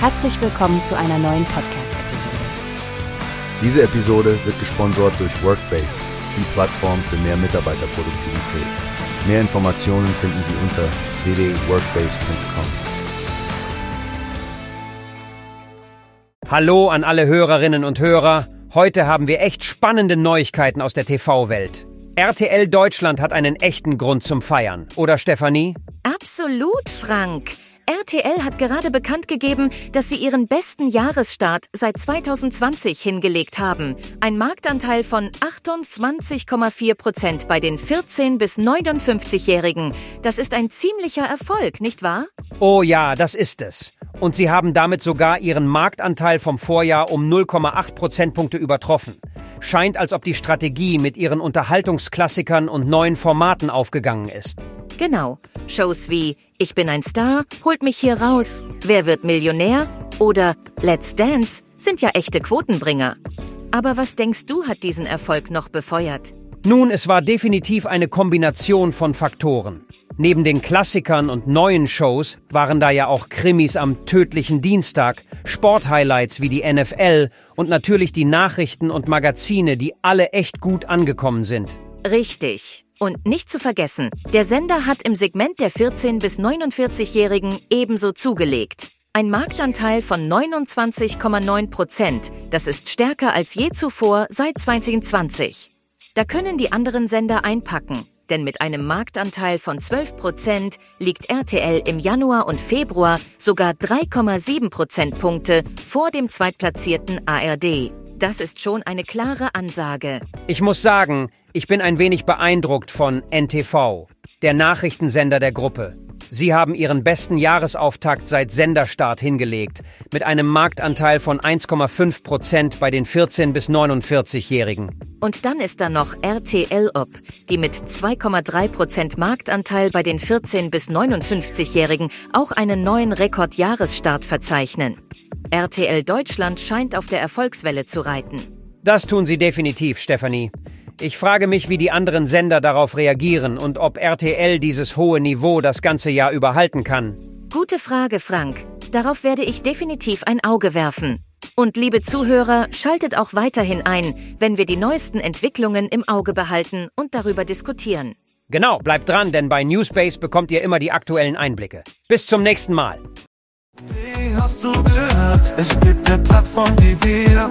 Herzlich willkommen zu einer neuen Podcast-Episode. Diese Episode wird gesponsert durch Workbase, die Plattform für mehr Mitarbeiterproduktivität. Mehr Informationen finden Sie unter www.workbase.com. Hallo an alle Hörerinnen und Hörer. Heute haben wir echt spannende Neuigkeiten aus der TV-Welt. RTL Deutschland hat einen echten Grund zum Feiern, oder Stefanie? Absolut, Frank. RTL hat gerade bekannt gegeben, dass sie ihren besten Jahresstart seit 2020 hingelegt haben. Ein Marktanteil von 28,4 Prozent bei den 14- bis 59-Jährigen. Das ist ein ziemlicher Erfolg, nicht wahr? Oh ja, das ist es. Und sie haben damit sogar ihren Marktanteil vom Vorjahr um 0,8 Prozentpunkte übertroffen. Scheint, als ob die Strategie mit ihren Unterhaltungsklassikern und neuen Formaten aufgegangen ist. Genau. Shows wie Ich bin ein Star, holt mich hier raus, Wer wird Millionär oder Let's Dance sind ja echte Quotenbringer. Aber was denkst du, hat diesen Erfolg noch befeuert? Nun, es war definitiv eine Kombination von Faktoren. Neben den Klassikern und neuen Shows waren da ja auch Krimis am tödlichen Dienstag, Sporthighlights wie die NFL und natürlich die Nachrichten und Magazine, die alle echt gut angekommen sind. Richtig. Und nicht zu vergessen, der Sender hat im Segment der 14- bis 49-Jährigen ebenso zugelegt. Ein Marktanteil von 29,9 Prozent. Das ist stärker als je zuvor seit 2020. Da können die anderen Sender einpacken, denn mit einem Marktanteil von 12 Prozent liegt RTL im Januar und Februar sogar 3,7 Prozentpunkte vor dem zweitplatzierten ARD. Das ist schon eine klare Ansage. Ich muss sagen, ich bin ein wenig beeindruckt von NTV, der Nachrichtensender der Gruppe. Sie haben ihren besten Jahresauftakt seit Senderstart hingelegt, mit einem Marktanteil von 1,5 Prozent bei den 14- bis 49-Jährigen. Und dann ist da noch RTL Up, die mit 2,3 Prozent Marktanteil bei den 14- bis 59-Jährigen auch einen neuen Rekordjahresstart verzeichnen. RTL Deutschland scheint auf der Erfolgswelle zu reiten. Das tun sie definitiv, Stefanie. Ich frage mich, wie die anderen Sender darauf reagieren und ob RTL dieses hohe Niveau das ganze Jahr überhalten kann. Gute Frage, Frank. Darauf werde ich definitiv ein Auge werfen. Und liebe Zuhörer, schaltet auch weiterhin ein, wenn wir die neuesten Entwicklungen im Auge behalten und darüber diskutieren. Genau, bleibt dran, denn bei Newspace bekommt ihr immer die aktuellen Einblicke. Bis zum nächsten Mal. Wie hast du gehört? Es gibt eine Plattform, die wir